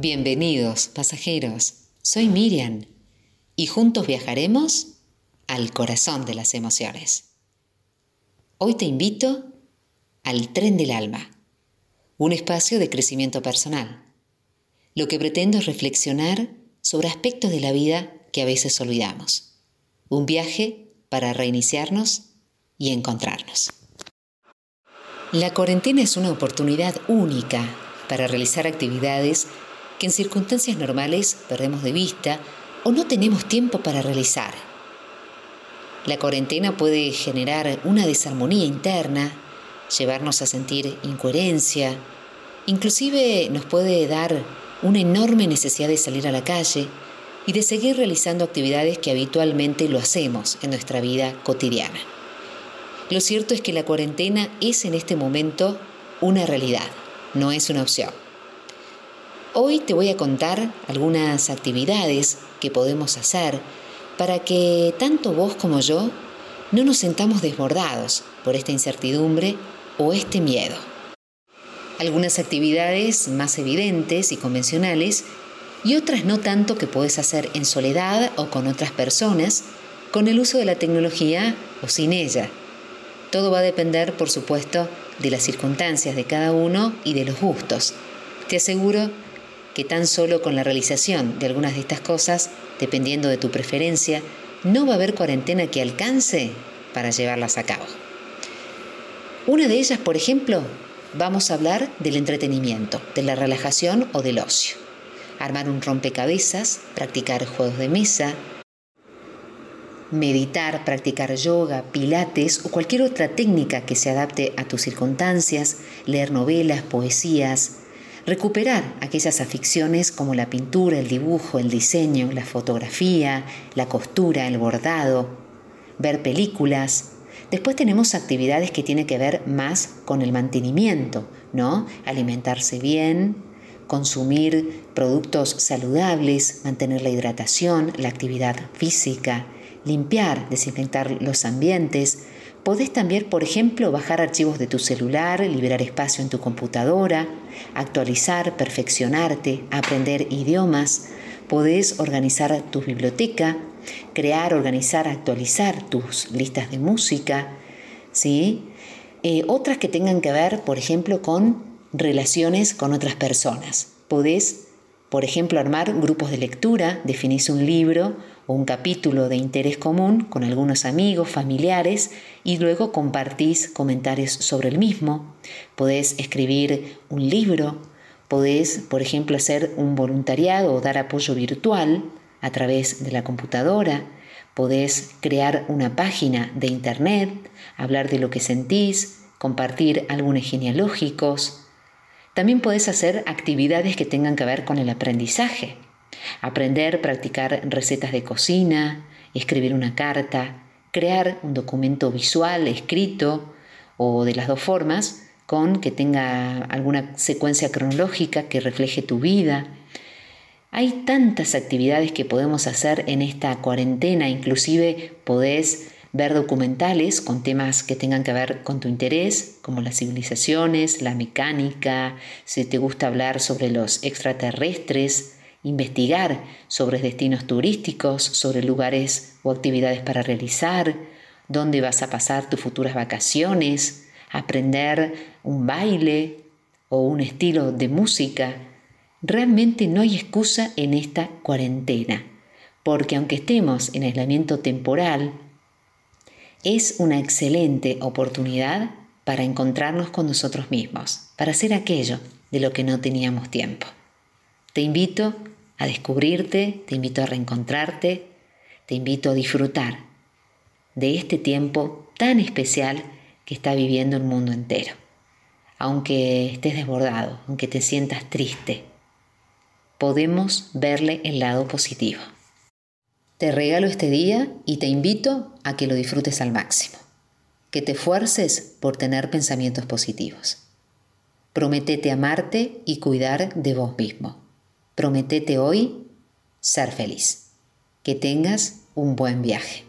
Bienvenidos, pasajeros. Soy Miriam y juntos viajaremos al corazón de las emociones. Hoy te invito al tren del alma, un espacio de crecimiento personal. Lo que pretendo es reflexionar sobre aspectos de la vida que a veces olvidamos. Un viaje para reiniciarnos y encontrarnos. La cuarentena es una oportunidad única para realizar actividades que en circunstancias normales perdemos de vista o no tenemos tiempo para realizar. La cuarentena puede generar una desarmonía interna, llevarnos a sentir incoherencia, inclusive nos puede dar una enorme necesidad de salir a la calle y de seguir realizando actividades que habitualmente lo hacemos en nuestra vida cotidiana. Lo cierto es que la cuarentena es en este momento una realidad, no es una opción. Hoy te voy a contar algunas actividades que podemos hacer para que tanto vos como yo no nos sentamos desbordados por esta incertidumbre o este miedo. Algunas actividades más evidentes y convencionales y otras no tanto que puedes hacer en soledad o con otras personas, con el uso de la tecnología o sin ella. Todo va a depender, por supuesto, de las circunstancias de cada uno y de los gustos. Te aseguro que tan solo con la realización de algunas de estas cosas, dependiendo de tu preferencia, no va a haber cuarentena que alcance para llevarlas a cabo. Una de ellas, por ejemplo, vamos a hablar del entretenimiento, de la relajación o del ocio. Armar un rompecabezas, practicar juegos de mesa, meditar, practicar yoga, pilates o cualquier otra técnica que se adapte a tus circunstancias, leer novelas, poesías, recuperar aquellas aficiones como la pintura, el dibujo, el diseño, la fotografía, la costura, el bordado, ver películas. Después tenemos actividades que tienen que ver más con el mantenimiento, ¿no? Alimentarse bien, consumir productos saludables, mantener la hidratación, la actividad física, limpiar, desinfectar los ambientes, Podés también, por ejemplo, bajar archivos de tu celular, liberar espacio en tu computadora, actualizar, perfeccionarte, aprender idiomas. Podés organizar tu biblioteca, crear, organizar, actualizar tus listas de música. ¿sí? Eh, otras que tengan que ver, por ejemplo, con relaciones con otras personas. Podés, por ejemplo, armar grupos de lectura, definís un libro o un capítulo de interés común con algunos amigos, familiares y luego compartís comentarios sobre el mismo. Podés escribir un libro, podés, por ejemplo, hacer un voluntariado o dar apoyo virtual a través de la computadora. Podés crear una página de internet, hablar de lo que sentís, compartir álbumes genealógicos. También podés hacer actividades que tengan que ver con el aprendizaje Aprender, practicar recetas de cocina, escribir una carta, crear un documento visual, escrito o de las dos formas, con que tenga alguna secuencia cronológica que refleje tu vida. Hay tantas actividades que podemos hacer en esta cuarentena, inclusive podés ver documentales con temas que tengan que ver con tu interés, como las civilizaciones, la mecánica, si te gusta hablar sobre los extraterrestres, investigar sobre destinos turísticos, sobre lugares o actividades para realizar, dónde vas a pasar tus futuras vacaciones, aprender un baile o un estilo de música. Realmente no hay excusa en esta cuarentena, porque aunque estemos en aislamiento temporal, es una excelente oportunidad para encontrarnos con nosotros mismos, para hacer aquello de lo que no teníamos tiempo. Te invito a descubrirte, te invito a reencontrarte, te invito a disfrutar de este tiempo tan especial que está viviendo el mundo entero. Aunque estés desbordado, aunque te sientas triste, podemos verle el lado positivo. Te regalo este día y te invito a que lo disfrutes al máximo, que te esfuerces por tener pensamientos positivos. Prometete amarte y cuidar de vos mismo. Prometete hoy ser feliz. Que tengas un buen viaje.